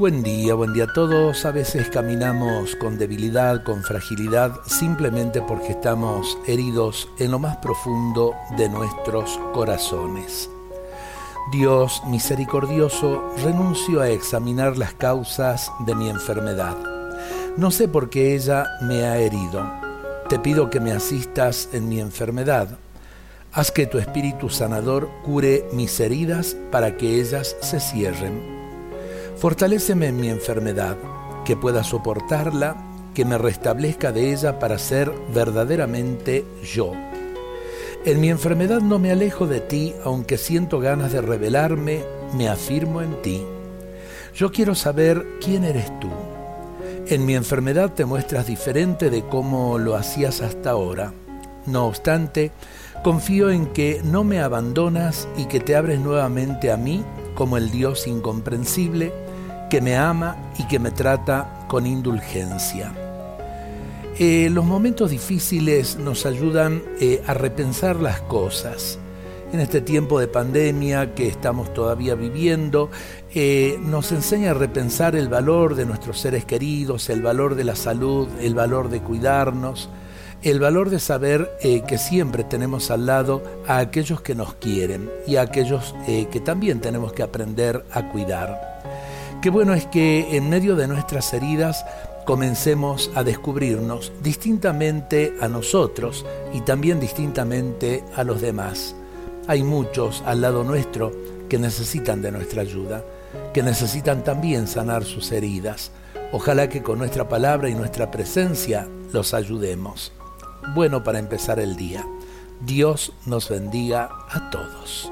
Buen día, buen día a todos. A veces caminamos con debilidad, con fragilidad, simplemente porque estamos heridos en lo más profundo de nuestros corazones. Dios misericordioso, renuncio a examinar las causas de mi enfermedad. No sé por qué ella me ha herido. Te pido que me asistas en mi enfermedad. Haz que tu espíritu sanador cure mis heridas para que ellas se cierren Fortaléceme en mi enfermedad, que pueda soportarla, que me restablezca de ella para ser verdaderamente yo. En mi enfermedad no me alejo de ti, aunque siento ganas de rebelarme, me afirmo en ti. Yo quiero saber quién eres tú. En mi enfermedad te muestras diferente de cómo lo hacías hasta ahora. No obstante, confío en que no me abandonas y que te abres nuevamente a mí como el Dios incomprensible que me ama y que me trata con indulgencia. Eh, los momentos difíciles nos ayudan eh, a repensar las cosas. En este tiempo de pandemia que estamos todavía viviendo, eh, nos enseña a repensar el valor de nuestros seres queridos, el valor de la salud, el valor de cuidarnos, el valor de saber que siempre tenemos al lado a aquellos que nos quieren y a aquellos que también tenemos que aprender a cuidar. Qué bueno es que en medio de nuestras heridas comencemos a descubrirnos distintamente a nosotros y también distintamente a los demás. Hay muchos al lado nuestro que necesitan de nuestra ayuda, que necesitan también sanar sus heridas. Ojalá que con nuestra palabra y nuestra presencia los ayudemos. Bueno para empezar el día. Dios nos bendiga a todos.